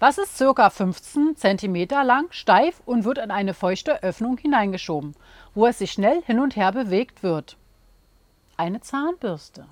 Was ist ca. 15 cm lang, steif und wird in eine feuchte Öffnung hineingeschoben, wo es sich schnell hin und her bewegt wird? Eine Zahnbürste.